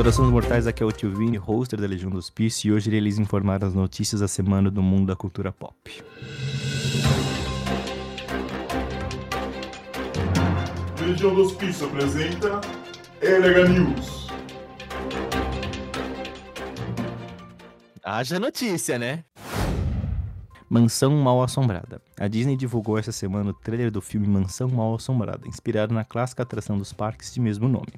Saudações mortais, aqui é o Tio Vini, hoster da Legião dos Hospício, e hoje irei lhes informar as notícias da semana do mundo da cultura pop. Legião do Hospício apresenta Elega News. Haja notícia, né? Mansão Mal Assombrada. A Disney divulgou essa semana o trailer do filme Mansão Mal Assombrada, inspirado na clássica atração dos parques de mesmo nome.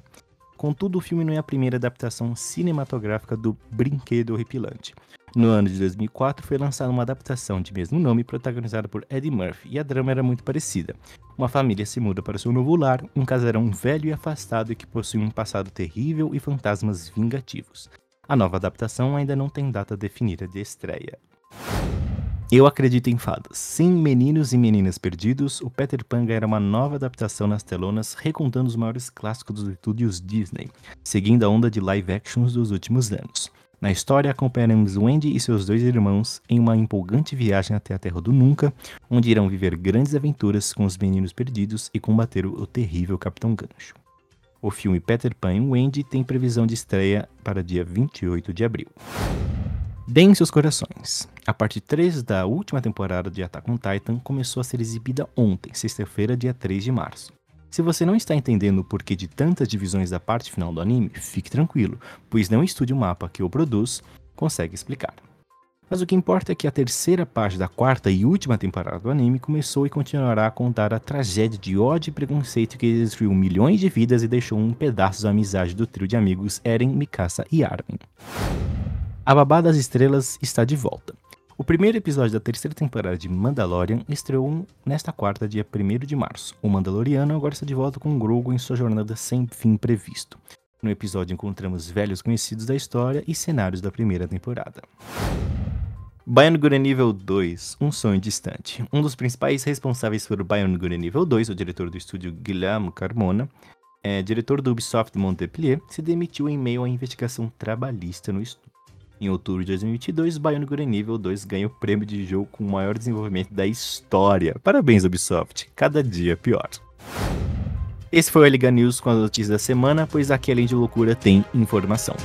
Contudo, o filme não é a primeira adaptação cinematográfica do Brinquedo Horripilante. No ano de 2004 foi lançada uma adaptação de mesmo nome protagonizada por Eddie Murphy, e a drama era muito parecida. Uma família se muda para seu novo lar, um casarão velho e afastado que possui um passado terrível e fantasmas vingativos. A nova adaptação ainda não tem data definida de estreia. Eu acredito em fadas. Sim, meninos e meninas perdidos, o Peter Pan era uma nova adaptação nas telonas, recontando os maiores clássicos dos estúdios Disney, seguindo a onda de live actions dos últimos anos. Na história, acompanharemos Wendy e seus dois irmãos em uma empolgante viagem até a Terra do Nunca, onde irão viver grandes aventuras com os meninos perdidos e combater o terrível Capitão Gancho. O filme Peter Pan e Wendy tem previsão de estreia para dia 28 de abril. Deem seus corações. A parte 3 da última temporada de Attack on Titan começou a ser exibida ontem, sexta-feira, dia 3 de março. Se você não está entendendo o porquê de tantas divisões da parte final do anime, fique tranquilo, pois não estude o mapa que o produz consegue explicar. Mas o que importa é que a terceira parte da quarta e última temporada do anime começou e continuará a contar a tragédia de ódio e preconceito que destruiu milhões de vidas e deixou um pedaço da amizade do trio de amigos Eren, Mikasa e Armin. A Babá das Estrelas está de volta. O primeiro episódio da terceira temporada de Mandalorian estreou nesta quarta, dia 1 de março. O Mandaloriano agora está de volta com Grogu em sua jornada sem fim previsto. No episódio encontramos velhos conhecidos da história e cenários da primeira temporada. Bionic Nível 2, Um Sonho Distante. Um dos principais responsáveis por Bionic Nível 2, o diretor do estúdio Guilherme Carmona, é, diretor do Ubisoft Montpellier, se demitiu em meio à investigação trabalhista no estúdio. Em outubro de 2022, Bionic Nível 2 ganha o prêmio de jogo com o maior desenvolvimento da história. Parabéns, Ubisoft. Cada dia pior. Esse foi o Liga News com as notícias da semana, pois aqui além de loucura tem informação.